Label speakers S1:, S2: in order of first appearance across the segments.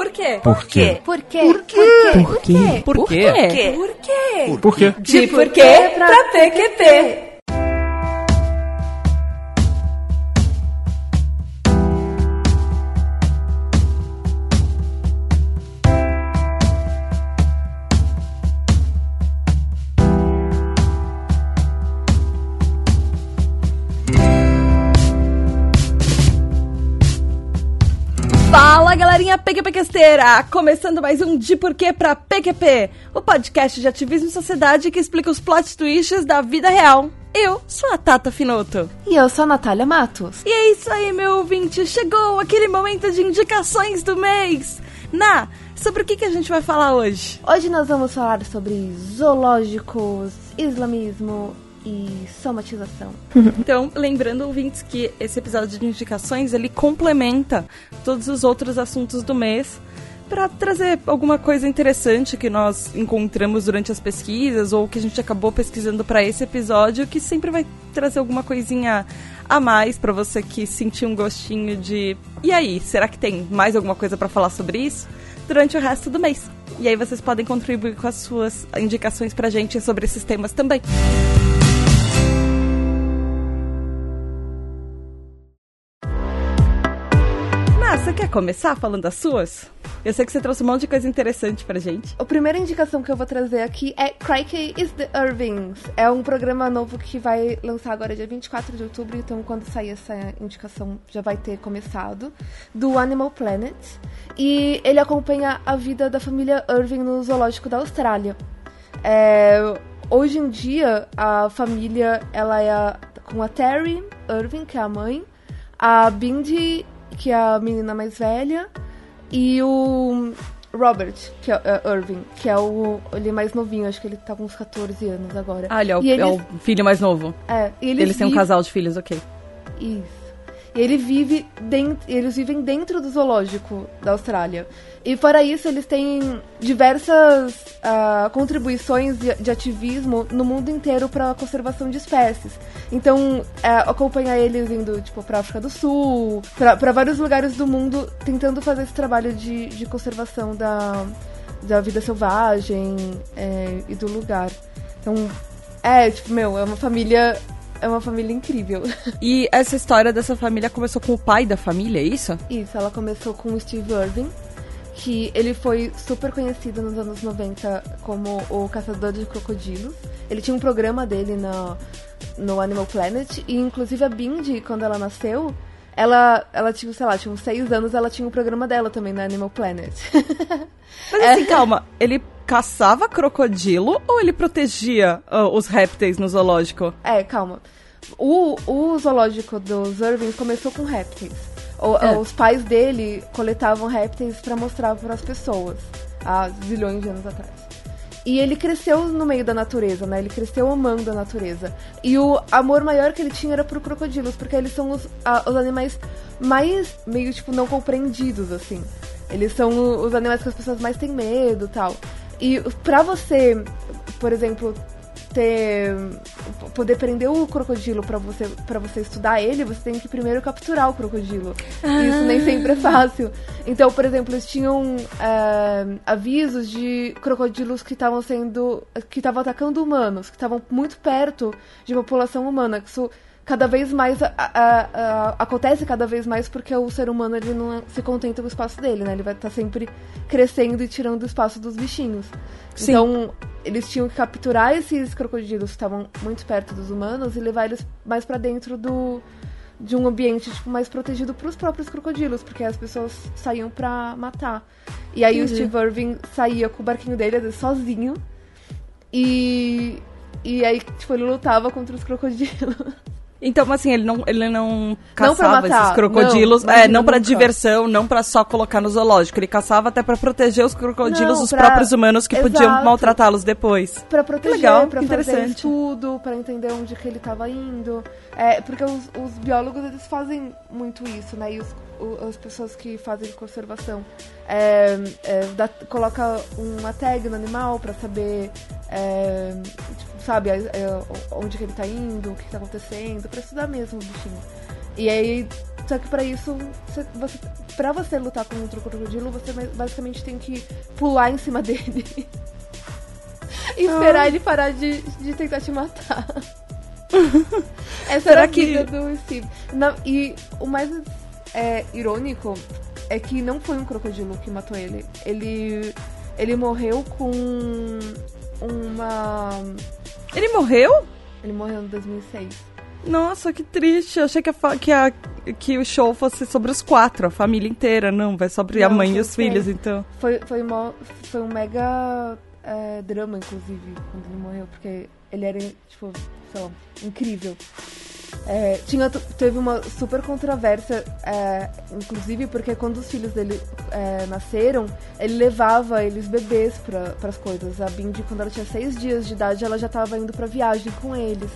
S1: Por quê?
S2: Por quê?
S3: Por quê?
S1: Por quê?
S2: Por quê?
S1: Por quê? Por quê?
S2: Por quê?
S1: De porquê pra PQP. Galerinha PQPquesteira! Começando mais um De Porquê pra PQP, o podcast de ativismo e sociedade que explica os plot twists da vida real. Eu sou a Tata Finoto.
S3: E eu sou a Natália Matos.
S1: E é isso aí, meu ouvinte, chegou aquele momento de indicações do mês. Na, sobre o que, que a gente vai falar hoje?
S3: Hoje nós vamos falar sobre zoológicos, islamismo e somatização.
S1: Então, lembrando, ouvintes, que esse episódio de indicações, ele complementa todos os outros assuntos do mês para trazer alguma coisa interessante que nós encontramos durante as pesquisas ou que a gente acabou pesquisando para esse episódio, que sempre vai trazer alguma coisinha a mais para você que sentiu um gostinho de e aí, será que tem mais alguma coisa para falar sobre isso durante o resto do mês? E aí vocês podem contribuir com as suas indicações pra gente sobre esses temas também. Mas começar falando das suas? Eu sei que você trouxe um monte de coisa interessante pra gente.
S3: A primeira indicação que eu vou trazer aqui é Crikey is the Irvings. É um programa novo que vai lançar agora dia 24 de outubro, então quando sair essa indicação já vai ter começado, do Animal Planet. E ele acompanha a vida da família Irving no zoológico da Austrália. É, hoje em dia, a família ela é a- com a Terry Irving, que é a mãe, a Bindi, que é a menina mais velha, e o Robert, que é, é, Irving, que é o ele mais novinho, acho que ele tá com uns 14 anos agora.
S1: Ah, ele é o, é o filho mais novo.
S3: é, e eles,
S1: Eles têm um casal de filhos, ok.
S3: Isso. E ele vive dentro, eles vivem dentro do zoológico da Austrália. E fora isso, eles têm diversas ah, contribuições de, de ativismo no mundo inteiro para a conservação de espécies. Então, é, acompanhar eles indo tipo para África do Sul, para vários lugares do mundo, tentando fazer esse trabalho de, de conservação da, da vida selvagem é, e do lugar. Então, é, tipo, meu, é uma família. É uma família incrível.
S1: E essa história dessa família começou com o pai da família, é isso?
S3: Isso, ela começou com o Steve Irving, que ele foi super conhecido nos anos 90 como o caçador de crocodilos. Ele tinha um programa dele no, no Animal Planet, e inclusive a Bindi, quando ela nasceu, ela, ela tinha, sei lá, tinha uns seis anos, ela tinha um programa dela também no Animal Planet.
S1: Mas assim, calma, ele caçava crocodilo ou ele protegia ah, os répteis no zoológico?
S3: É, calma. O, o zoológico dos Irving começou com répteis. O-
S1: É.
S3: Os pais dele coletavam répteis pra mostrar para as pessoas há zilhões de anos atrás. E ele cresceu no meio da natureza, né? Ele cresceu amando a natureza. E o amor maior que ele tinha era por crocodilos, porque eles são os, a- os animais mais, meio, tipo, não compreendidos, assim. Eles são os animais que as pessoas mais têm medo tal. E pra você, por exemplo, ter poder prender o crocodilo pra você para você estudar ele, você tem que primeiro capturar o crocodilo. E Isso nem sempre é fácil. Então, por exemplo, eles tinham é, avisos de crocodilos que estavam sendo que estavam atacando humanos, que estavam muito perto de população humana. Isso cada vez mais a- a- a- acontece cada vez mais porque o ser humano ele não se contenta com o espaço dele, né? Ele vai estar sempre crescendo e tirando o espaço dos bichinhos.
S1: Sim.
S3: Então, eles tinham que capturar esses crocodilos que estavam muito perto dos humanos e levar eles mais pra dentro do de um ambiente tipo, mais protegido pros próprios crocodilos, porque as pessoas saíam pra matar. E aí
S1: Entendi.
S3: o Steve Irving saía com o barquinho dele, às vezes, sozinho. E e aí, tipo, ele lutava contra os crocodilos.
S1: Então, assim, ele não, ele não
S3: Não
S1: caçava
S3: matar,
S1: esses crocodilos,
S3: não,
S1: é, não pra
S3: nunca.
S1: diversão, não pra só colocar no zoológico. Ele caçava até pra proteger os crocodilos
S3: Não,
S1: dos
S3: pra-
S1: próprios humanos que podiam
S3: Exato.
S1: maltratá-los depois.
S3: Pra proteger,
S1: legal,
S3: pra
S1: que
S3: fazer
S1: interessante.
S3: estudo, pra entender onde que ele tava indo. É, porque os, os biólogos, eles fazem muito isso, né? E os, o- as pessoas que fazem conservação é, é, dá, coloca uma tag no animal pra saber, é, tipo, sabe, é, onde que ele tá indo, o que, que tá acontecendo, pra estudar mesmo o bichinho. E aí, só que pra isso, você, você pra você lutar contra o crocodilo, você basicamente tem que pular em cima dele. e esperar ah. ele parar de, de tentar te matar. Essa Será era a vida que... do Steve. E o mais é, irônico é que não foi um crocodilo que matou ele. Ele, ele morreu com uma.
S1: Ele morreu?
S3: Ele morreu em 2006.
S1: Nossa, que triste. Eu achei que, a, que, a, que o show fosse sobre os quatro, a família inteira. Não, vai sobre não, a mãe e os filhos, então.
S3: Foi, foi, uma, foi um mega é, drama, inclusive, quando ele morreu, porque ele era, tipo, sei lá, incrível. É, tinha, teve uma super controvérsia, é, inclusive porque quando os filhos dele é, nasceram, ele levava eles bebês para as coisas. A Bindi, quando ela tinha seis dias de idade, ela já estava indo para viagem com eles.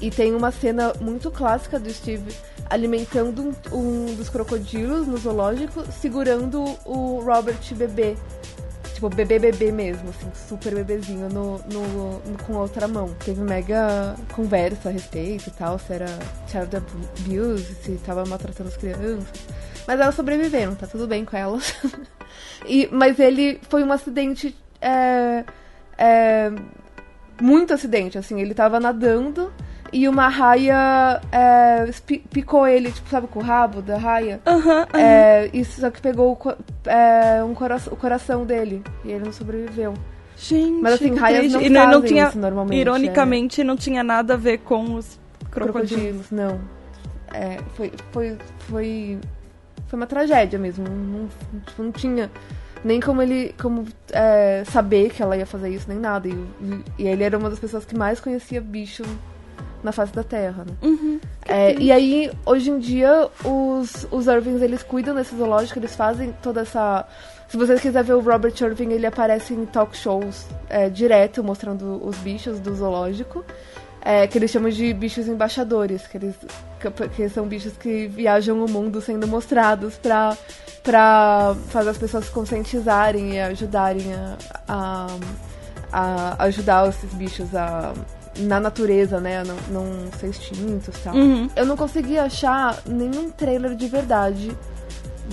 S3: E tem uma cena muito clássica do Steve alimentando um, um dos crocodilos no zoológico, segurando o Robert bebê. Tipo, bebê bebê mesmo, assim, super bebezinho no, no, no, com outra mão. Teve mega conversa a respeito e tal, se era child abuse, se tava maltratando as crianças. Mas elas sobreviveram, tá tudo bem com elas. e, mas ele foi um acidente. É, é, muito acidente, assim, ele tava nadando e uma raia é, picou ele, tipo, sabe, com o rabo da raia?
S1: Aham, uhum, uhum.
S3: é, Isso só que pegou o, é, um cora o coração dele e ele não sobreviveu.
S1: Gente,
S3: Mas assim, raias não
S1: e
S3: não,
S1: não tinha,
S3: isso normalmente.
S1: Ironicamente, é. não tinha nada a ver com os crocodilos. crocodilos
S3: não. É, foi, foi, foi, foi uma tragédia mesmo. Não, não, não tinha nem como ele como é, saber que ela ia fazer isso, nem nada. E, e, ele era uma das pessoas que mais conhecia bicho na face da Terra, né?
S1: Uhum,
S3: é, e aí, hoje em dia, os, os Irvings, eles cuidam desse zoológico, eles fazem toda essa... Se você quiser ver o Robert Irving, ele aparece em talk shows é, direto, mostrando os bichos do zoológico. É, que eles chamam de bichos embaixadores, que, eles, que, que são bichos que viajam o mundo sendo mostrados pra, pra fazer as pessoas se conscientizarem e ajudarem a, a, a ajudar esses bichos a na natureza, né? Não, não ser extintos e tal.
S1: Uhum.
S3: Eu não conseguia achar nenhum trailer de verdade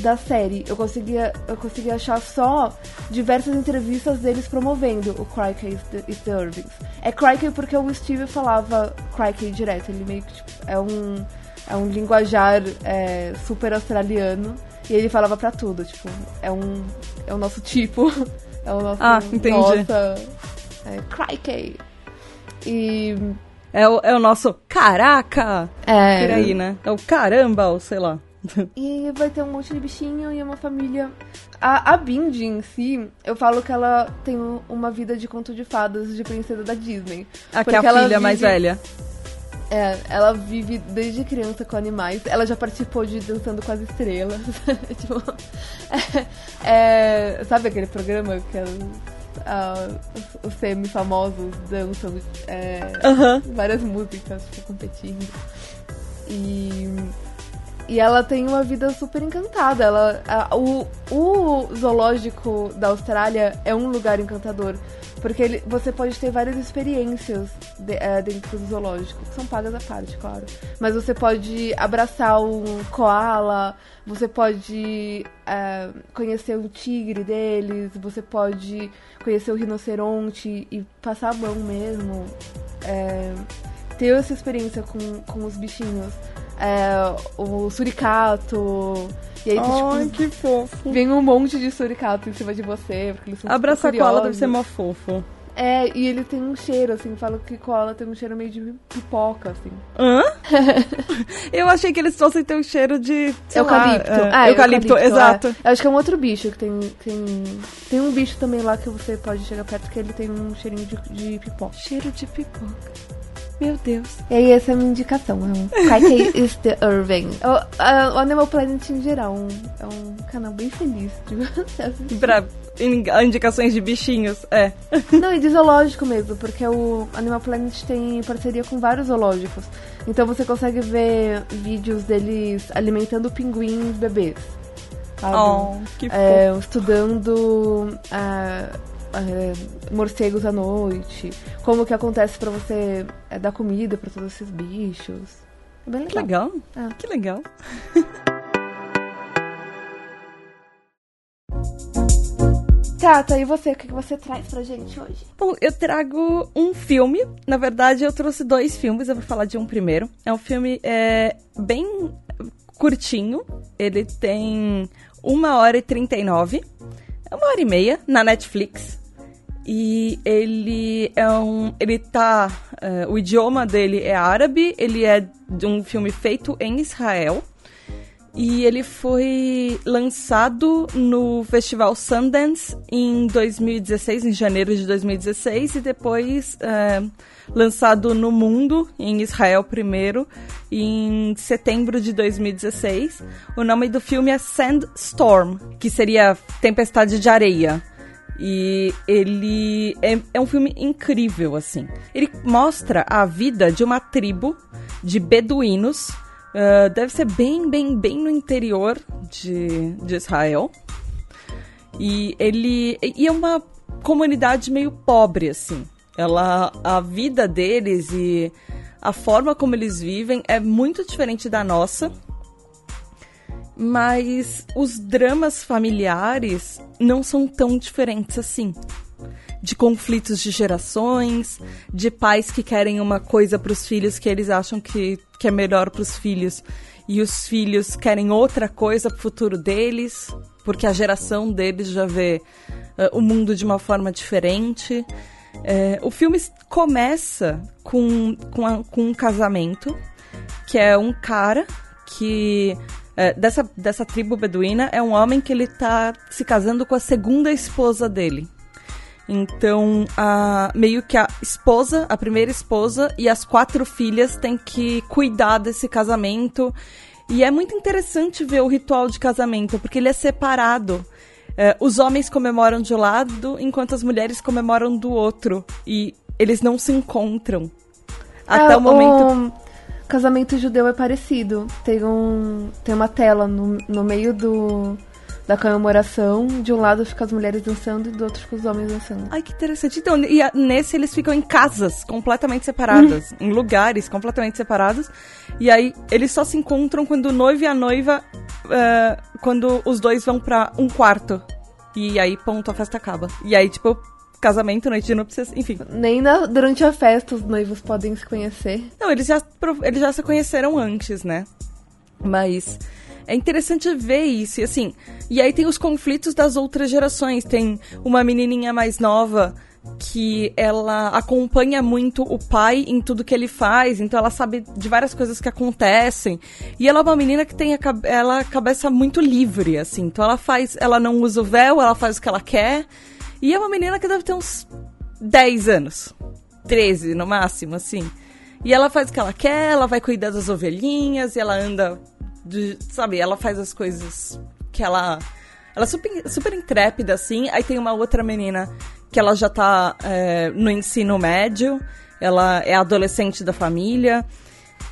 S3: da série. Eu conseguia, eu conseguia achar só diversas entrevistas deles promovendo o Crikey e the Irvings. É Crikey porque o Steve falava Crikey direto. Ele meio que tipo, é um é um linguajar é, super australiano e ele falava para tudo, tipo, é um é o nosso tipo, é o nosso
S1: ah, entendi.
S3: nossa é, Crikey. E.
S1: É o, é o nosso caraca!
S3: É.
S1: Por aí, né? É o caramba, ou sei lá.
S3: E vai ter um monte de bichinho e uma família. A, a Bindi em si, eu falo que ela tem uma vida de conto de fadas de princesa da Disney.
S1: A que é a filha vive... mais velha.
S3: É, ela vive desde criança com animais. Ela já participou de Dançando com as Estrelas. tipo, é, é, sabe aquele programa que ela uh, os, os semi-famosos dançam é, várias músicas tipo, competindo. E, e ela tem uma vida super encantada. Ela, a, o, o zoológico da Austrália é um lugar encantador. Porque ele, você pode ter várias experiências de, é, dentro do zoológico, que são pagas à parte, claro. Mas você pode abraçar um koala, você pode é, conhecer o tigre deles, você pode conhecer o rinoceronte e passar a mão mesmo. É, ter essa experiência com, com os bichinhos. É, o suricato.
S1: E aí, Ai, tipo, que fofo.
S3: Vem um monte de suricato em cima de você, porque eles são
S1: Abraçar cola deve ser mó fofo.
S3: É, e ele tem um cheiro, assim, falo que cola tem um cheiro meio de pipoca, assim.
S1: Hã? eu achei que eles fossem ter um cheiro de.
S3: Eucalipto.
S1: Lá, é, ah, eucalipto, eucalipto, exato.
S3: É. Acho que é um outro bicho que tem, tem. Tem um bicho também lá que você pode chegar perto que ele tem um cheirinho de, de pipoca.
S1: Cheiro de pipoca. Meu Deus.
S3: E aí, essa é a minha indicação. É um is the Irving. O, o, Animal Planet em geral é um canal bem feliz de você assistir.
S1: Pra indicações de bichinhos, é.
S3: Não, e de zoológico mesmo, porque o Animal Planet tem parceria com vários zoológicos. Então você consegue ver vídeos deles alimentando pinguins bebês.
S1: Sabe? Oh, que
S3: é, Estudando. Uh, é, morcegos à noite, como que acontece para você é, dar comida para todos esses bichos. É bem legal.
S1: Que legal. É. Que legal.
S3: Tata, e você? O que você traz pra gente hoje?
S1: Bom, eu trago um filme. Na verdade, eu trouxe dois filmes. Eu vou falar de um primeiro. É um filme é, bem curtinho. Ele tem uma hora e trinta e nove. É uma hora e meia na Netflix. E ele é um. Ele tá. Uh, o idioma dele é árabe, ele é de um filme feito em Israel. E ele foi lançado no Festival Sundance em 2016, em janeiro de 2016, e depois uh, lançado no mundo, em Israel primeiro, em setembro de 2016. O nome do filme é Sandstorm, que seria Tempestade de Areia. E ele é, é, um filme incrível, assim. Ele mostra a vida de uma tribo de beduínos. Uh, deve ser bem, bem, bem no interior de, de Israel. E ele. E é uma comunidade meio pobre, assim. Ela. A vida deles e a forma como eles vivem é muito diferente da nossa mas os dramas familiares não são tão diferentes assim. De conflitos de gerações, de pais que querem uma coisa para os filhos que eles acham que, que é melhor para os filhos e os filhos querem outra coisa para o futuro deles, porque a geração deles já vê uh, o mundo de uma forma diferente. É, o filme começa com, com, a, com um casamento, que é um cara que é, dessa, dessa tribo beduína é um homem que ele tá se casando com a segunda esposa dele. Então, a, meio que a esposa, a primeira esposa e as quatro filhas têm que cuidar desse casamento. E é muito interessante ver o ritual de casamento, porque ele é separado. É, os homens comemoram de um lado, enquanto as mulheres comemoram do outro. E eles não se encontram. Até
S3: é,
S1: o momento.
S3: Casamento judeu é parecido. Tem, um, tem uma tela no, no meio do, da comemoração. De um lado fica as mulheres dançando e do outro fica os homens dançando.
S1: Ai, que interessante. Então, e a, nesse eles ficam em casas completamente separadas, em lugares completamente separados. E aí eles só se encontram quando o noivo e a noiva, uh, quando os dois vão para um quarto. E aí, ponto, a festa acaba. E aí, tipo, casamento, noite de núpcias, enfim.
S3: Nem na, durante a festa os noivos podem se conhecer.
S1: Não, eles já, eles já se conheceram antes, né? Mas é interessante ver isso, e assim. E aí tem os conflitos das outras gerações. Tem uma menininha mais nova que ela acompanha muito o pai em tudo que ele faz, então ela sabe de várias coisas que acontecem. E ela é uma menina que tem a, ela a cabeça muito livre, assim. Então ela faz, ela não usa o véu, ela faz o que ela quer. E é uma menina que deve ter uns 10 anos. 13 no máximo, assim. E ela faz o que ela quer, ela vai cuidar das ovelhinhas, e ela anda. De, sabe, ela faz as coisas que ela. Ela é super, super intrépida, assim. Aí tem uma outra menina que ela já tá é, no ensino médio, ela é adolescente da família.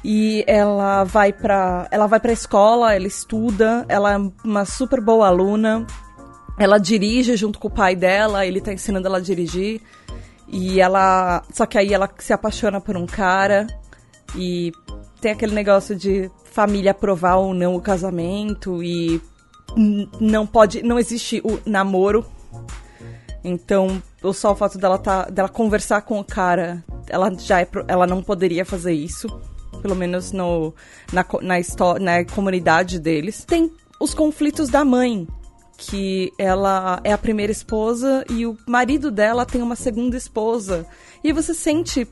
S1: E ela vai pra. Ela vai pra escola, ela estuda, ela é uma super boa aluna. Ela dirige junto com o pai dela, ele tá ensinando ela a dirigir. E ela. Só que aí ela se apaixona por um cara. E tem aquele negócio de família aprovar ou não o casamento. E não pode. Não existe o namoro. Então, só o fato dela, tá, dela conversar com o cara, ela já é, ela não poderia fazer isso. Pelo menos no, na, na, na comunidade deles. Tem os conflitos da mãe que ela é a primeira esposa e o marido dela tem uma segunda esposa. E você sente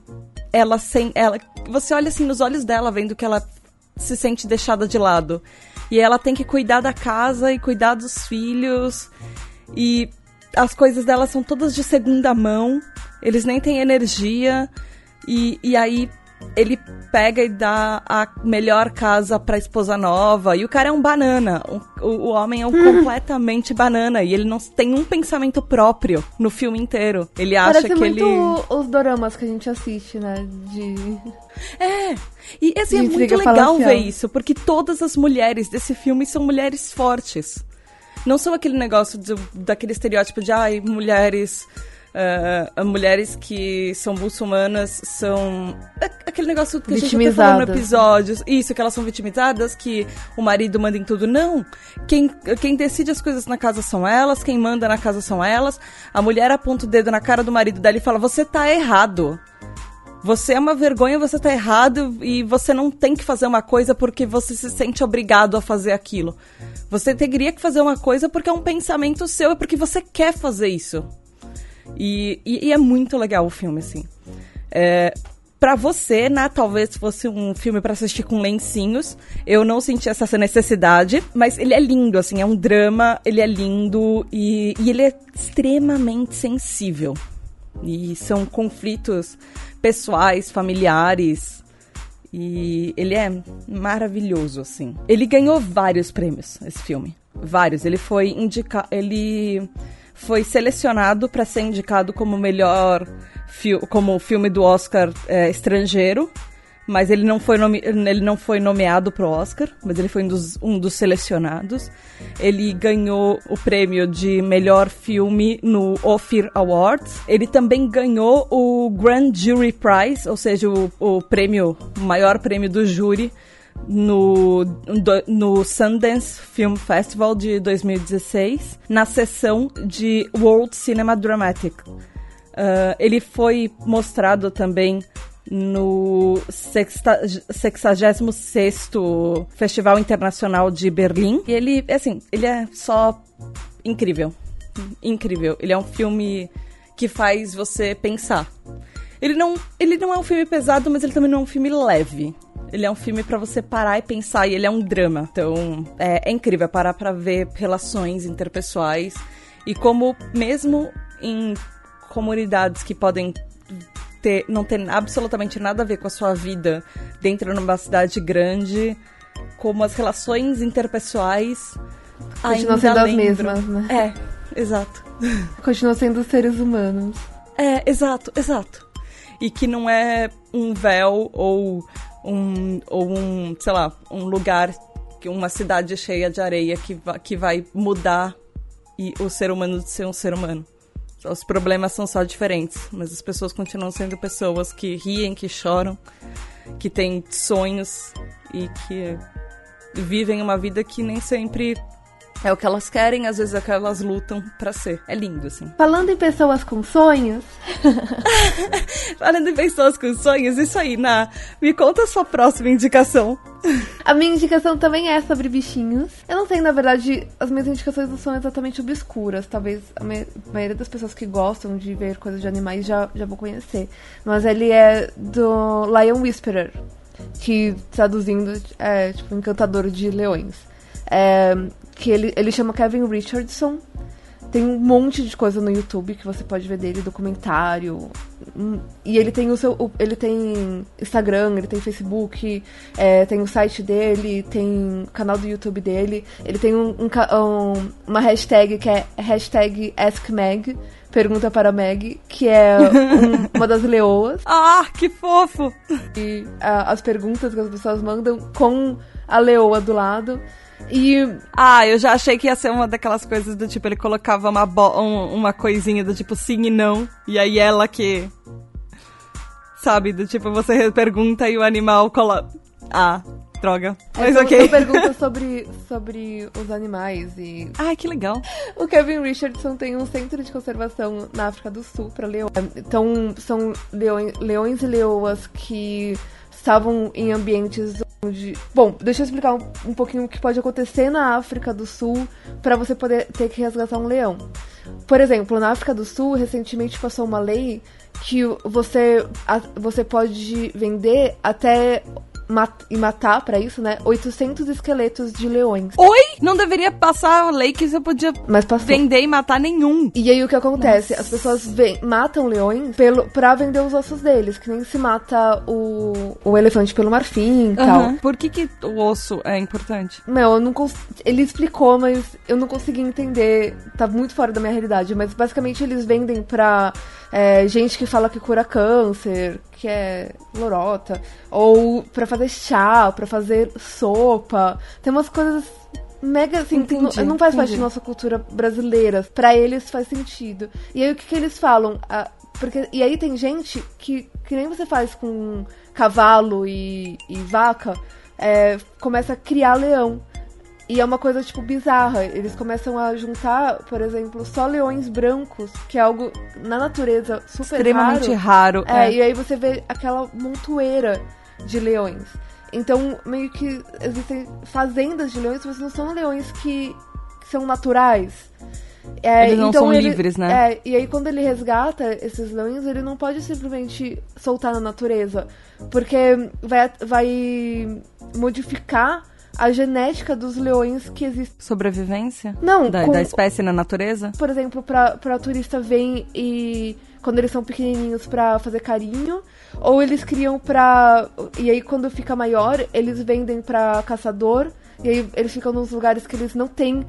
S1: ela sem ela, você olha assim nos olhos dela vendo que ela se sente deixada de lado. E ela tem que cuidar da casa e cuidar dos filhos. E as coisas dela são todas de segunda mão. Eles nem têm energia. E, e aí ele pega e dá a melhor casa pra esposa nova. E o cara é um banana. O, o homem é um completamente banana. E ele não tem um pensamento próprio no filme inteiro. Ele acha
S3: Parece
S1: que
S3: muito
S1: ele.
S3: os doramas que a gente assiste, né? De.
S1: É. E assim, é muito legal ver isso, porque todas as mulheres desse filme são mulheres fortes. Não são aquele negócio de, daquele estereótipo de ai, mulheres Uh, mulheres que são muçulmanas são. Aquele negócio que a gente falou no episódio. Isso, que elas são vitimizadas, que o marido manda em tudo. Não. Quem, quem decide as coisas na casa são elas, quem manda na casa são elas. A mulher aponta o dedo na cara do marido dela e fala: Você tá errado. Você é uma vergonha, você tá errado e você não tem que fazer uma coisa porque você se sente obrigado a fazer aquilo. Você teria que fazer uma coisa porque é um pensamento seu, é porque você quer fazer isso. E, e, e é muito legal o filme, assim. É, para você, né, talvez fosse um filme para assistir com lencinhos. Eu não senti essa necessidade, mas ele é lindo, assim, é um drama, ele é lindo e, e ele é extremamente sensível. E são conflitos pessoais, familiares. E ele é maravilhoso, assim. Ele ganhou vários prêmios, esse filme. Vários. Ele foi indicado. Ele foi selecionado para ser indicado como melhor como filme do Oscar é, estrangeiro mas ele não foi, nome, ele não foi nomeado pro Oscar, mas ele foi um dos, um dos selecionados. Ele ganhou o prêmio de melhor filme no Ophir Awards. Ele também ganhou o Grand Jury Prize, ou seja, o, o prêmio, o maior prêmio do júri no, no Sundance Film Festival de 2016, na sessão de World Cinema Dramatic. Uh, ele foi mostrado também no 66º Festival Internacional de Berlim. E ele, assim, ele é só incrível. Incrível. Ele é um filme que faz você pensar. Ele não, ele não é um filme pesado, mas ele também não é um filme leve. Ele é um filme para você parar e pensar, e ele é um drama. Então, é, é incrível parar para ver relações interpessoais e como mesmo em comunidades que podem ter, não ter absolutamente nada a ver com a sua vida dentro de uma cidade grande, como as relações interpessoais
S3: continuam sendo as mesmas,
S1: né? É, exato.
S3: Continuam sendo seres humanos.
S1: É, exato, exato. E que não é um véu ou um, ou um, sei lá, um lugar, uma cidade cheia de areia que, que vai mudar e o ser humano de ser um ser humano. Os problemas são só diferentes, mas as pessoas continuam sendo pessoas que riem, que choram, que têm sonhos e que vivem uma vida que nem sempre é o que elas querem, às vezes é o que elas lutam para ser. É lindo, assim.
S3: Falando em pessoas com sonhos.
S1: Falando em pessoas com sonhos, isso aí, Na. Me conta a sua próxima indicação.
S3: A minha indicação também é sobre bichinhos. Eu não sei, na verdade, as minhas indicações não são exatamente obscuras. Talvez a maioria das pessoas que gostam de ver coisas de animais já, já vão conhecer. Mas ele é do Lion Whisperer, que traduzindo é tipo encantador de leões. É, que ele, ele chama Kevin Richardson. Tem um monte de coisa no YouTube que você pode ver dele, documentário. Hum, e ele tem o seu. Ele tem Instagram, ele tem Facebook, é, tem o site dele, tem o canal do YouTube dele. Ele tem um, um, um, uma hashtag que é hashtag AskMeg, pergunta para Meg, que é um, uma das leoas.
S1: Ah, que fofo!
S3: E a, as perguntas que as pessoas mandam com a leoa do lado. E.
S1: Ah, eu já achei que ia ser uma daquelas coisas do tipo, ele colocava uma, um, uma coisinha do tipo sim e não. E aí ela que. Sabe, do tipo, você pergunta e o animal cola. Ah, droga.
S3: É, Mas ok. Eu pergunta sobre, sobre os animais e.
S1: Ah, que legal.
S3: O Kevin Richardson tem um centro de conservação na África do Sul para leões. Então, são leões, leões e leoas que estavam em ambientes onde. Bom, deixa eu explicar um, um pouquinho o que pode acontecer na África do Sul para você poder ter que resgatar um leão. Por exemplo, na África do Sul, recentemente passou uma lei que você, você pode vender até mat e matar para isso, né? 800 esqueletos de leões.
S1: Oi? Não deveria passar a lei que você podia
S3: Mas
S1: vender e matar nenhum.
S3: E aí o que acontece? Nossa. As pessoas vem, matam leões pelo, pra vender os ossos deles, que nem se mata o, o elefante pelo marfim e tal.
S1: Por que, que o osso é importante?
S3: Meu, eu não ele explicou, mas eu não consegui entender. Tá muito fora da minha realidade. Mas basicamente eles vendem pra é, gente que fala que cura câncer, que é lorota, ou para fazer chá, para fazer sopa. Tem umas coisas mega assim,
S1: Entendi,
S3: não, não faz parte
S1: entendi.
S3: da nossa cultura brasileira. Pra eles faz sentido. E aí o que, que eles falam? Ah, porque, e aí tem gente que, que nem você faz com cavalo e, e vaca, é, começa a criar leão. E é uma coisa, tipo, bizarra. Eles começam a juntar, por exemplo, só leões brancos, que é algo na natureza super
S1: Extremamente
S3: raro.
S1: raro.
S3: É,
S1: é.
S3: e aí você vê aquela montoeira de leões. Então, meio que existem fazendas de leões, mas não são leões que, que são naturais. É,
S1: Eles não
S3: então
S1: são
S3: ele-
S1: livres, né?
S3: É, e aí quando ele resgata esses leões, ele não pode simplesmente soltar na natureza. Porque vai, vai modificar a genética dos leões que existem.
S1: Sobrevivência?
S3: Não,
S1: Da,
S3: com-
S1: da espécie na natureza?
S3: por exemplo, pra, pra turista vir e quando eles são pequenininhos pra fazer carinho, ou eles criam pra. E aí quando fica maior, eles vendem pra caçador, e aí eles ficam nos lugares que eles não têm.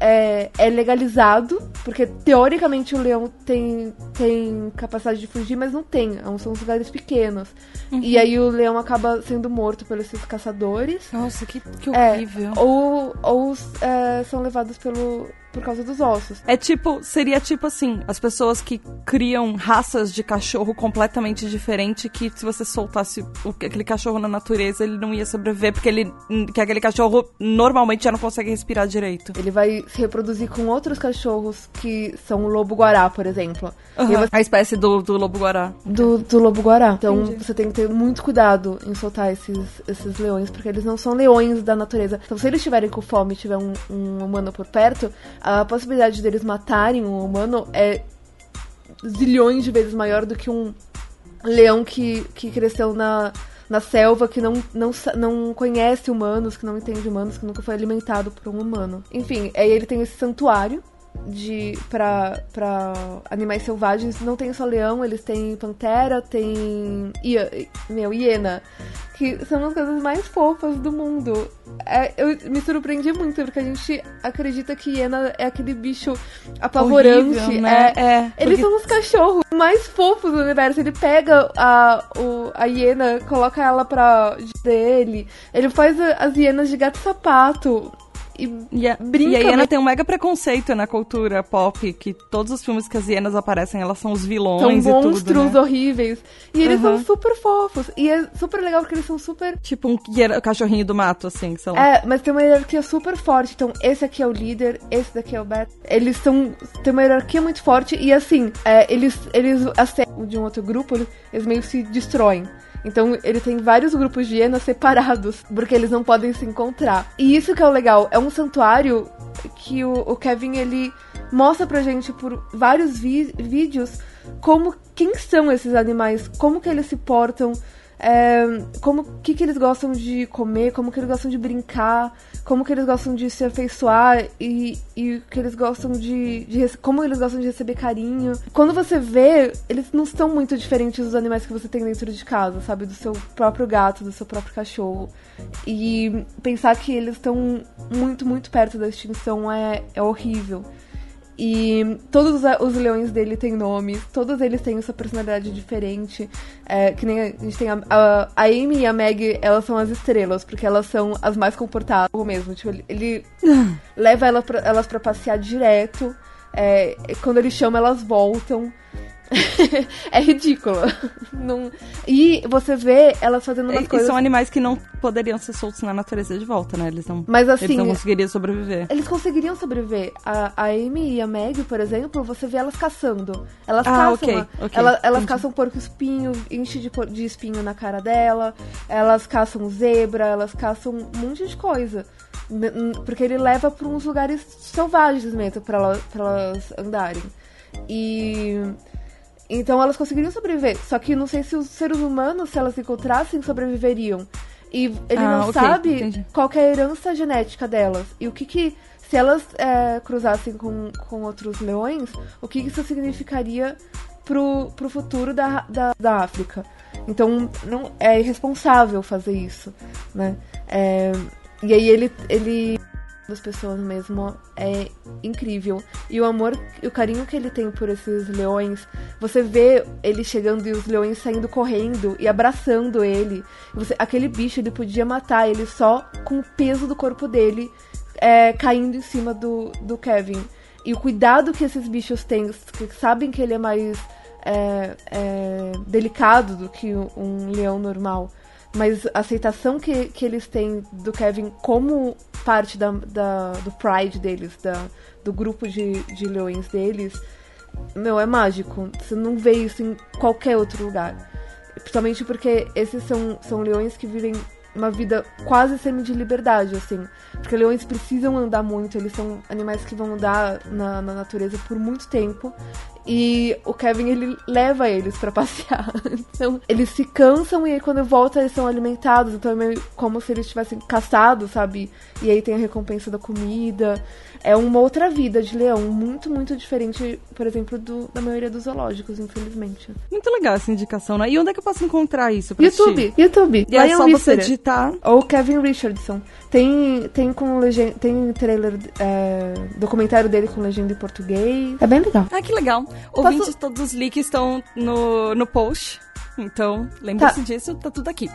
S3: É, é legalizado, porque teoricamente o leão tem, tem capacidade de fugir, mas não tem. São uns lugares pequenos. E aí o leão acaba sendo morto pelos esses caçadores.
S1: Nossa, que, que
S3: É,
S1: horrível.
S3: ou ou é, são levados pelo, por causa dos ossos.
S1: É tipo, seria tipo assim, as pessoas que criam raças de cachorro completamente diferente que se você soltasse o- aquele cachorro na natureza, ele não ia sobreviver, porque ele que aquele cachorro normalmente já não consegue respirar direito.
S3: Ele vai se reproduzir com outros cachorros que são o lobo-guará, por exemplo.
S1: Aham,
S3: você-
S1: A espécie do, do lobo-guará.
S3: Do, do lobo-guará. Então
S1: Entendi.
S3: você tem que ter muito cuidado em soltar esses, esses leões, porque eles não são leões da natureza. Então se eles estiverem com fome e tiver um, um humano por perto, a possibilidade deles matarem um humano é zilhões de vezes maior do que um leão que, que cresceu na, na selva, que não, não, não conhece humanos, que não entende humanos, que nunca foi alimentado por um humano. Enfim, aí ele tem esse santuário de para para animais selvagens. Não tem só leão, eles têm pantera, tem ia, meu, hiena, que são as coisas mais fofas do mundo. É, eu me surpreendi muito, porque a gente acredita que hiena é aquele bicho apavorante.
S1: Horrível, né?
S3: É,
S1: É,
S3: eles
S1: porque-
S3: são os cachorros mais fofos do universo. Ele pega a, o, a hiena, coloca ela pra dele. Ele faz as hienas de gato-sapato. E
S1: E a,
S3: Brinca
S1: e a hiena tem um mega preconceito na cultura pop, que todos os filmes que as hienas aparecem, elas são os
S3: são
S1: vilões e
S3: monstros
S1: tudo, né?
S3: horríveis. E eles
S1: Aham.
S3: são super fofos. E é super legal porque eles são super.
S1: Tipo um hiena- cachorrinho do mato, assim, sei lá.
S3: É, mas tem uma hierarquia super forte. Então, esse aqui é o líder, esse daqui é o Beto. Eles são. Tem uma hierarquia muito forte. E assim, é, eles, eles aceitam de um outro grupo, eles meio que se destroem. Então ele tem vários grupos de hienas separados, porque eles não podem se encontrar. E isso que é o legal, é um santuário que o, o Kevin ele mostra pra gente por vários vídeos como quem são esses animais, como que eles se portam, é, como que que eles gostam de comer, como que eles gostam de brincar, como que eles gostam de se afeiçoar e, e que eles gostam de, de como eles gostam de receber carinho. Quando você vê, eles não estão muito diferentes dos animais que você tem dentro de casa, sabe, do seu próprio gato, do seu próprio cachorro. E pensar que eles estão muito, muito perto da extinção é, é horrível. E todos os, leões dele têm nomes, todos eles têm essa personalidade diferente. É, que nem a gente tem a, a, a Amy e a Meg, elas são as estrelas, porque elas são as mais comportadas mesmo. Tipo, ele, ele leva ela pra- elas pra passear direto. É, quando ele chama, elas voltam. é ridículo. Não- E você vê elas fazendo umas
S1: E, e
S3: coisas.
S1: são animais que não poderiam ser soltos na natureza de volta, né? Eles não,
S3: Mas assim,
S1: eles não conseguiriam sobreviver.
S3: Eles conseguiriam sobreviver. A, a Amy e a Meg, por exemplo, você vê elas caçando. Elas
S1: Ah,
S3: caçam.
S1: ok,
S3: a-
S1: ok,
S3: ela- elas
S1: entendi.
S3: caçam porco espinho, enche de, por- de espinho na cara dela. Elas caçam zebra, elas caçam um monte de coisa. Porque ele leva pra uns lugares selvagens mesmo, pra, ela- pra elas andarem. E. Então elas conseguiriam sobreviver. Só que não sei se os seres humanos, se elas se encontrassem, sobreviveriam. E ele
S1: Ah,
S3: não
S1: ok,
S3: sabe
S1: entendi.
S3: qual é a herança genética delas. E o que que. Se elas é, cruzassem com, com outros leões, o que, que isso significaria pro, pro futuro da, da, da África? Então, não é irresponsável fazer isso, né? É, e aí ele, ele das pessoas mesmo é incrível. E o amor e o carinho que ele tem por esses leões, você vê ele chegando e os leões saindo correndo e abraçando ele. Você, aquele bicho ele podia matar ele só com o peso do corpo dele é, caindo em cima do, do Kevin. E o cuidado que esses bichos têm, que sabem que ele é mais é, é, delicado do que um leão normal. Mas a aceitação que, que eles têm do Kevin como parte da, da do pride deles, da, do grupo de, de leões deles, meu, é mágico. Você não vê isso em qualquer outro lugar. Principalmente porque esses são, são leões que vivem uma vida quase semi de liberdade, assim. Porque leões precisam andar muito, eles são animais que vão andar na, na natureza por muito tempo. E o Kevin, ele leva eles para passear. Então, eles se cansam e aí quando volta eles são alimentados. Então é meio como se eles tivessem caçado, sabe? E aí tem a recompensa da comida é uma outra vida de leão, muito, muito diferente, por exemplo, do, da maioria dos zoológicos, infelizmente.
S1: Muito legal essa indicação, né? E onde é que eu posso encontrar isso?
S3: Pra YouTube, assistir? YouTube.
S1: E é só você digitar.
S3: Ou Kevin Richardson. Tem, tem com legenda, tem trailer, é, documentário dele com legenda em português. É bem legal.
S1: Ah, que legal. Ouvintes, Posso... todos os links estão no, no post. Então, lembre-se tá. disso, tá tudo aqui.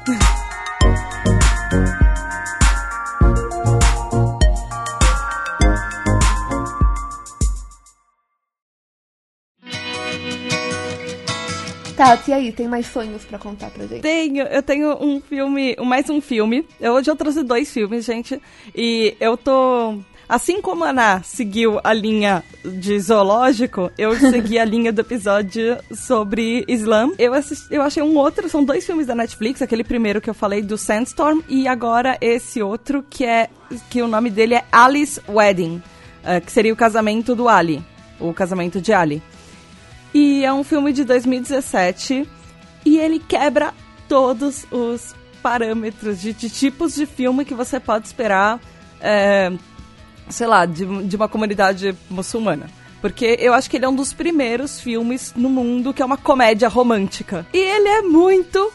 S3: Tati, e aí, tem mais sonhos para contar pra gente?
S1: Tenho, eu tenho um filme, mais um filme. Eu, hoje eu trouxe dois filmes, gente. E eu tô. Assim como a Ana seguiu a linha de zoológico, eu segui a linha do episódio sobre Islã. Eu, assisti, eu achei um outro, são dois filmes da Netflix, aquele primeiro que eu falei do Sandstorm e agora esse outro que é que o nome dele é Alice Wedding, uh, que seria o casamento do Ali, o casamento de Ali. E é um filme de 2017 e ele quebra todos os parâmetros de, de tipos de filme que você pode esperar, é, sei lá, de, de uma comunidade muçulmana. Porque eu acho que ele é um dos primeiros filmes no mundo que é uma comédia romântica. E ele é muito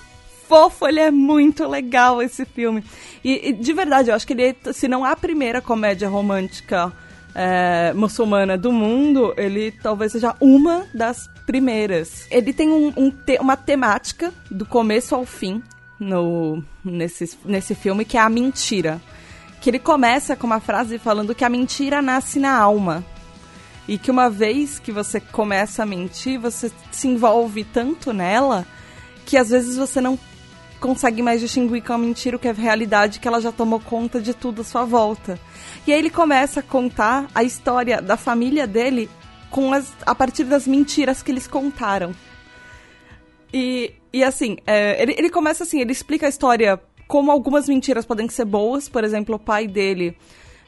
S1: fofo, ele é muito legal esse filme. E, e de verdade, eu acho que ele, é, se não a primeira comédia romântica é, muçulmana do mundo, ele talvez seja uma das primeiras. Ele tem um, um te uma temática do começo ao fim no, nesse, nesse filme, que é a mentira. Que ele começa com uma frase falando que a mentira nasce na alma. E que uma vez que você começa a mentir, você se envolve tanto nela que às vezes você não consegue mais distinguir com a mentira o que é realidade, que ela já tomou conta de tudo à sua volta. E aí ele começa a contar a história da família dele com as, a partir das mentiras que eles contaram. E, e assim, é, ele, ele começa assim, ele explica a história como algumas mentiras podem ser boas. Por exemplo, o pai dele.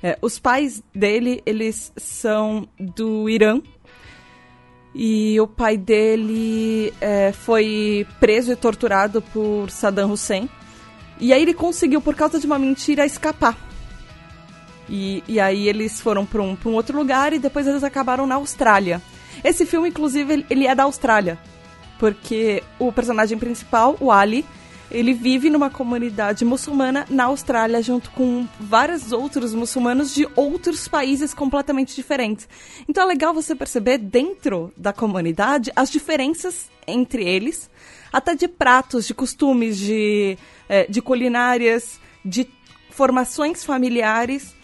S1: É, os pais dele, eles são do Irã. E o pai dele é, foi preso e torturado por Saddam Hussein. E aí ele conseguiu, por causa de uma mentira, escapar. E, e aí eles foram para um, um outro lugar e depois eles acabaram na Austrália. Esse filme, inclusive, ele é da Austrália. Porque o personagem principal, o Ali, ele vive numa comunidade muçulmana na Austrália, junto com vários outros muçulmanos de outros países completamente diferentes. Então é legal você perceber dentro da comunidade as diferenças entre eles, até de pratos, de costumes, de, é, de culinárias, de formações familiares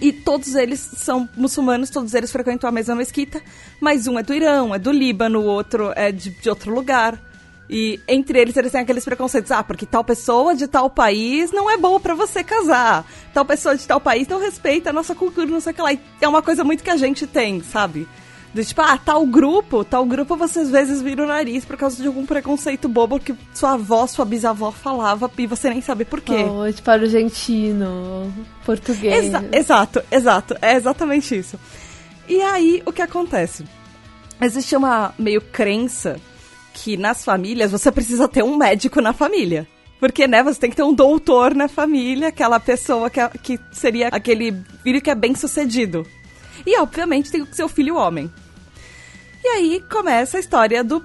S1: e todos eles são muçulmanos, todos eles frequentam a mesma mesquita, mas um é do Irã, é do Líbano, o outro é de, de outro lugar. E entre eles eles têm aqueles preconceitos, ah, porque tal pessoa de tal país não é boa para você casar. Tal pessoa de tal país não respeita a nossa cultura, não sei o que lá. E é uma coisa muito que a gente tem, sabe? Do tipo, ah, tal grupo, tal grupo você às vezes vira o nariz por causa de algum preconceito bobo que sua avó, sua bisavó falava e você nem sabe por quê.
S3: Oh, tipo argentino, português.
S1: Exa exato, exato. É exatamente isso. E aí, o que acontece? Existe uma meio crença que nas famílias você precisa ter um médico na família. Porque, né, você tem que ter um doutor na família, aquela pessoa que, que seria aquele filho que é bem sucedido. E, obviamente, tem o filho homem. E aí começa a história do,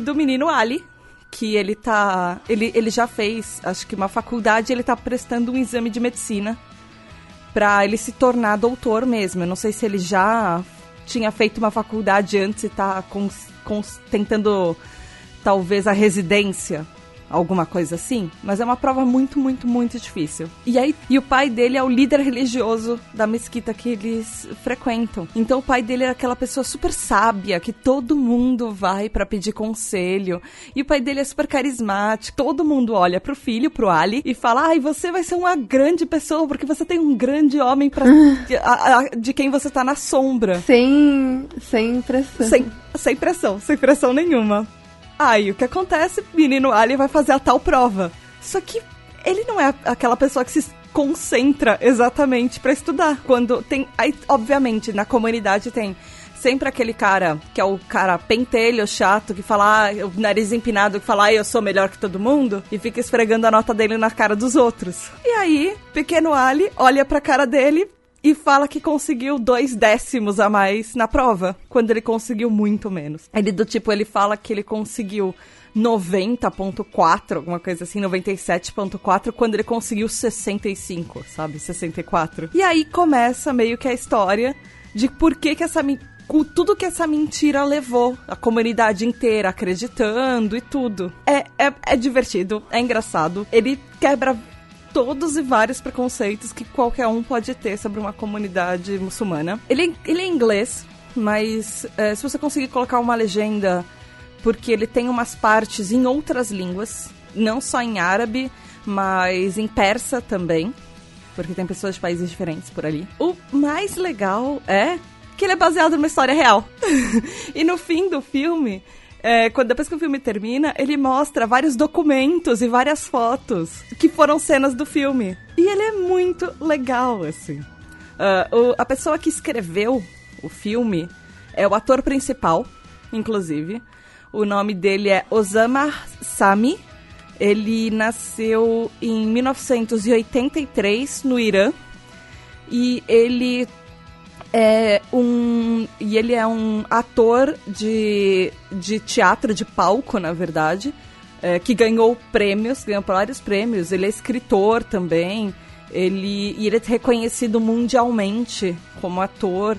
S1: do menino Ali, que ele tá. Ele, ele já fez, acho que uma faculdade, ele tá prestando um exame de medicina para ele se tornar doutor mesmo. Eu não sei se ele já tinha feito uma faculdade antes e tá com, tentando talvez a residência, alguma coisa assim, mas é uma prova muito, muito, muito difícil. E aí, e o pai dele é o líder religioso da mesquita que eles frequentam. Então o pai dele é aquela pessoa super sábia que todo mundo vai para pedir conselho. E o pai dele é super carismático. Todo mundo olha pro filho, pro Ali, e fala: "Ai, você vai ser uma grande pessoa porque você tem um grande homem para de quem você tá na sombra".
S3: Sem sem pressão.
S1: Sem, sem pressão, sem pressão nenhuma. Aí o que acontece? Menino Ali vai fazer a tal prova. Só que ele não é aquela pessoa que se concentra exatamente para estudar. Quando tem. Aí, obviamente, na comunidade tem sempre aquele cara que é o cara pentelho, chato, que fala, ah, o nariz empinado, que fala, ah, eu sou melhor que todo mundo, e fica esfregando a nota dele na cara dos outros. E aí, pequeno Ali olha pra cara dele, e fala que conseguiu dois décimos a mais na prova, quando ele conseguiu muito menos. Ele do tipo, ele fala que ele conseguiu 90.4, alguma coisa assim, 97.4, quando ele conseguiu 65, sabe? 64. E aí começa meio que a história de por que que essa tudo que essa mentira levou a comunidade inteira acreditando e tudo. É, é, é divertido, é engraçado. Ele quebra todos e vários preconceitos que qualquer um pode ter sobre uma comunidade muçulmana. Ele, ele é inglês, mas é, se você conseguir colocar uma legenda, porque ele tem umas partes em outras línguas, não só em árabe, mas em persa também, porque tem pessoas de países diferentes por ali. O mais legal é que ele é baseado numa história real. e no fim do filme, é, quando, depois que o filme termina, ele mostra vários documentos e várias fotos que foram cenas do filme. E ele é muito legal, assim. Uh, o, a pessoa que escreveu o filme é o ator principal, inclusive. O nome dele é Osama Sami. Ele nasceu em 1983 no Irã. E ele é um. E ele é um ator de, de teatro, de palco, na verdade, é, que ganhou prêmios, ganhou vários prêmios. Ele é escritor também. Ele, e ele é reconhecido mundialmente como ator.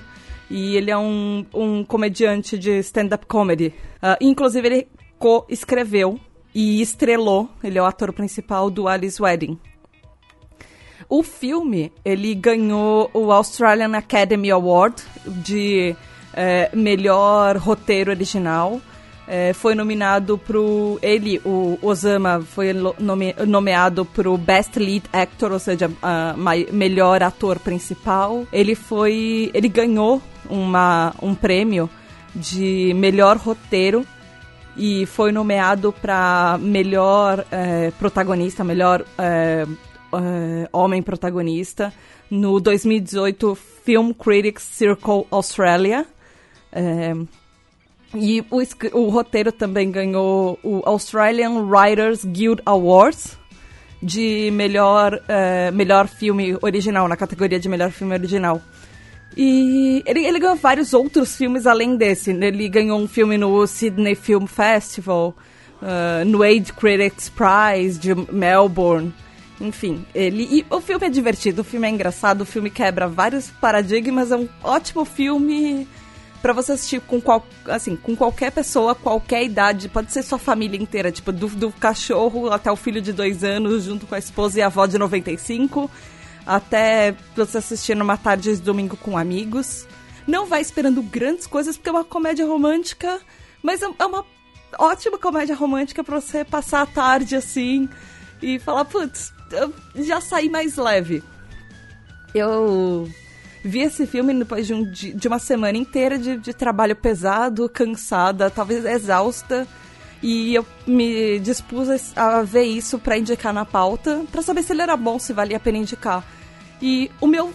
S1: E ele é um, um comediante de stand-up comedy. Uh, inclusive, ele co-escreveu e estrelou, ele é o ator principal do Alice Wedding. O filme, ele ganhou o Australian Academy Award de é, melhor roteiro original. É, foi nominado pro. Ele, o Osama, foi nome, nomeado pro Best Lead Actor, ou seja, uh, melhor ator principal. Ele foi. Ele ganhou uma, um prêmio de melhor roteiro e foi nomeado para melhor é, protagonista, melhor é, uh, homem protagonista no 2018 Film Critics Circle Australia. É, e o, o, roteiro também ganhou o Australian Writers Guild Awards de melhor, uh, melhor filme original, na categoria de melhor filme original. E ele, ele ganhou vários outros filmes além desse. Ele ganhou um filme no Sydney Film Festival, uh, no Age Critics Prize de Melbourne. Enfim, ele. E o filme é divertido, o filme é engraçado, o filme quebra vários paradigmas, é um ótimo filme para você assistir com, qual, assim, com qualquer pessoa, qualquer idade, pode ser sua família inteira, tipo, do, do cachorro até o filho de dois anos, junto com a esposa e a avó de 95, até você assistir numa tarde de domingo com amigos. Não vai esperando grandes coisas, porque é uma comédia romântica, mas é, é uma ótima comédia romântica para você passar a tarde assim e falar, putz, eu já saí mais leve. Eu vi esse filme depois de, um, de uma semana inteira de, de trabalho pesado, cansada, talvez exausta. E eu me dispus a ver isso para indicar na pauta, para saber se ele era bom, se valia a pena indicar. E o meu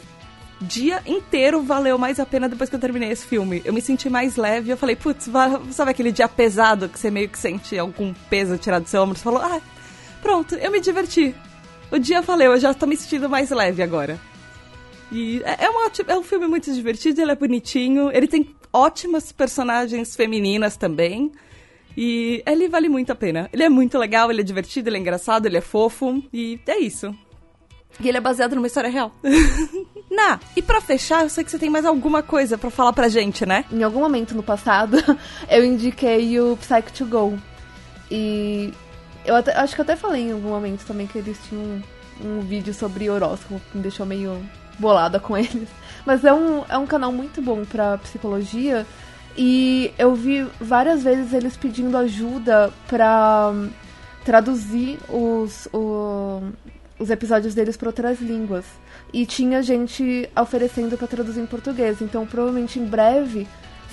S1: dia inteiro valeu mais a pena depois que eu terminei esse filme. Eu me senti mais leve, eu falei, putz, sabe aquele dia pesado que você meio que sente algum peso tirado do seu ombro? Você falou, ah, pronto, eu me diverti o dia valeu, eu já tô me sentindo mais leve agora. E é, é, uma, é um filme muito divertido, ele é bonitinho, ele tem ótimas personagens femininas também. E ele vale muito a pena. Ele é muito legal, ele é divertido, ele é engraçado, ele é fofo. E é isso. E ele é baseado numa história real. Na, e para fechar, eu sei que você tem mais alguma coisa para falar pra gente, né?
S3: Em algum momento no passado, eu indiquei o Psych to Go. E eu até, acho que eu até falei em algum momento também que eles tinham um, um vídeo sobre horóscopo que me deixou meio bolada com eles. Mas é um, é um canal muito bom pra psicologia. E eu vi várias vezes eles pedindo ajuda pra hum, traduzir os, o, os episódios deles para outras línguas. E tinha gente oferecendo para traduzir em português. Então, provavelmente em breve,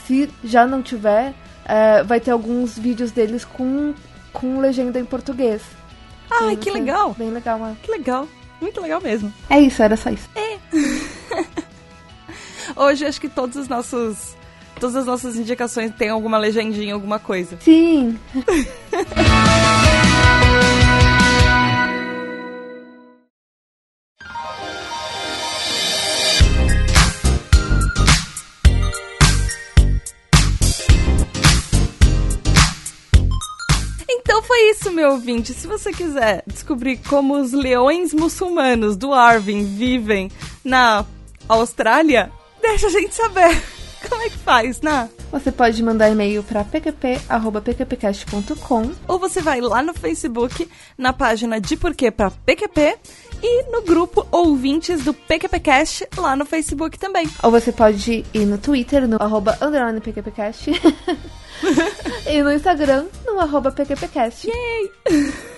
S3: se já não tiver, é, vai ter alguns vídeos deles com, com legenda em português.
S1: Ai, que legal!
S3: Bem legal, mano.
S1: Que legal. Muito legal mesmo.
S3: É isso, era só isso.
S1: Hoje acho que todos os nossos. Todas as nossas indicações têm alguma legendinha, alguma coisa.
S3: Sim.
S1: isso, meu ouvinte. Se você quiser descobrir como os leões muçulmanos do Arvin vivem na Austrália, deixa a gente saber. Como é que faz, né?
S3: Você pode mandar e-mail para pqp.pqpcast.com.
S1: Ou você vai lá no Facebook, na página de Porquê pra PQP e no grupo Ouvintes do PQPcast lá no Facebook também.
S3: Ou você pode ir no Twitter, no arroba PQPcast. e no Instagram, no arroba PQPcast.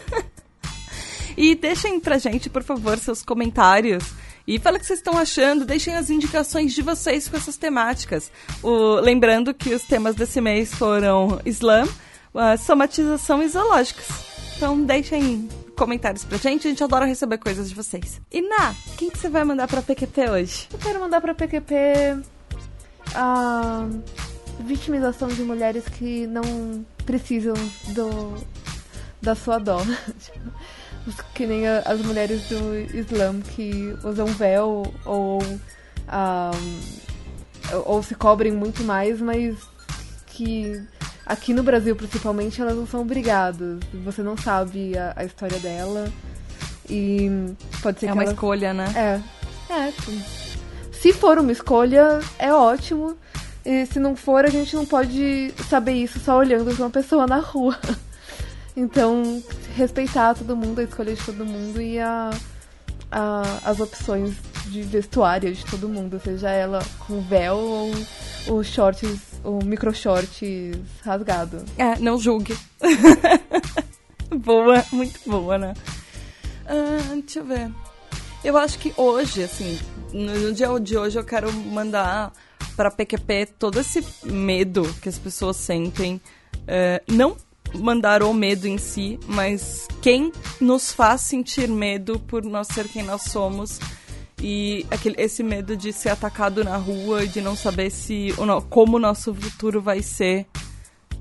S1: E deixem pra gente, por favor, seus comentários. E fala o que vocês estão achando, deixem as indicações de vocês com essas temáticas. O- lembrando que os temas desse mês foram Islã, somatização e zoológicos. Então deixem comentários pra gente, a gente adora receber coisas de vocês. E Na, quem que você vai mandar pra PQP hoje?
S3: Eu quero mandar pra PQP a vitimização de mulheres que não precisam do, da sua dó. Tipo, que nem as mulheres do Islã que usam véu ou, ah, ou se cobrem muito mais, mas que aqui no Brasil principalmente elas não são obrigadas. Você não sabe a, a história dela. E pode ser
S1: É
S3: que
S1: uma
S3: elas
S1: escolha, né?
S3: é. É, sim. Se for uma escolha, é ótimo. E se não for, a gente não pode saber isso só olhando uma pessoa na rua. Então, respeitar todo mundo, a escolha de todo mundo e a, a- as opções de vestuário de todo mundo, seja ela com véu ou os shorts, o micro shorts rasgado.
S1: É, não julgue. boa, muito boa, né? Ah, deixa eu ver. Eu acho que hoje, assim, no dia de hoje eu quero mandar pra PQP todo esse medo que as pessoas sentem. É, não mandar o medo em si, mas quem nos faz sentir medo por nós ser quem nós somos. E aquele, esse medo de ser atacado na rua e de não saber se como o nosso futuro vai ser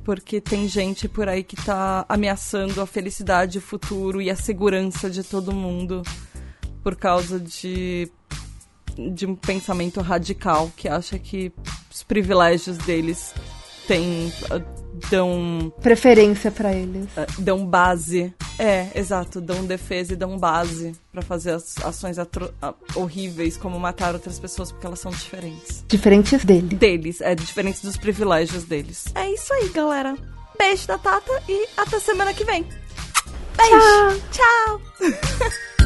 S1: porque tem gente por aí que tá ameaçando a felicidade, o futuro e a segurança de todo mundo por causa de de um pensamento radical que acha que os privilégios deles têm ah, dão
S3: Preferência pra eles.
S1: ah, dão base. É, exato, dão defesa e dão base pra fazer as ações atro- ah, horríveis como matar outras pessoas porque elas são diferentes
S3: Diferentes dele.
S1: deles, é diferente dos privilégios deles. É isso aí, galera. Beijo da Tata e até semana que vem. Beijo. Tchau.